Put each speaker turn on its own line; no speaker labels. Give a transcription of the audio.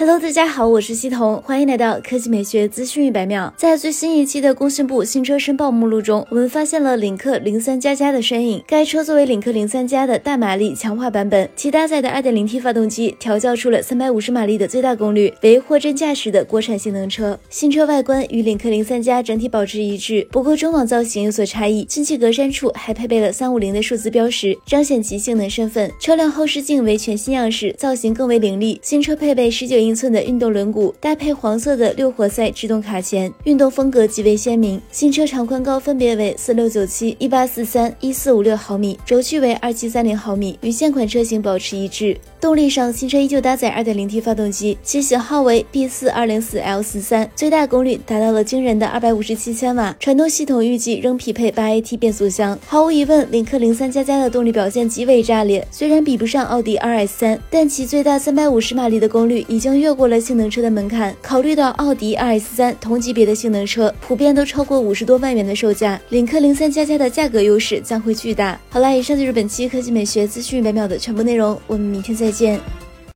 Hello，大家好，我是西彤，欢迎来到科技美学资讯一百秒。在最新一期的工信部新车申报目录中，我们发现了领克零三加加的身影。该车作为领克零三加的大马力强化版本，其搭载的 2.0T 发动机调教出了350马力的最大功率，为货真价实的国产性能车。新车外观与领克零三加整体保持一致，不过中网造型有所差异，进气格栅处还配备了350的数字标识，彰显其性能身份。车辆后视镜为全新样式，造型更为凌厉。新车配备19英。英寸的运动轮毂，搭配黄色的六活塞制动卡钳，运动风格极为鲜明。新车长宽高分别为四六九七、一八四三、一四五六毫米，轴距为二七三零毫米，与现款车型保持一致。动力上，新车依旧搭载 2.0T 发动机，其型号为 B4204L43，最大功率达到了惊人的257千瓦。传动系统预计仍匹配 8AT 变速箱。毫无疑问，领克零三加加的动力表现极为炸裂，虽然比不上奥迪 RS3，但其最大350马力的功率已经越过了性能车的门槛。考虑到奥迪 RS3 同级别的性能车普遍都超过五十多万元的售价，领克零三加加的价格优势将会巨大。好了，以上就是本期科技美学资讯每秒的全部内容，我们明天。再见。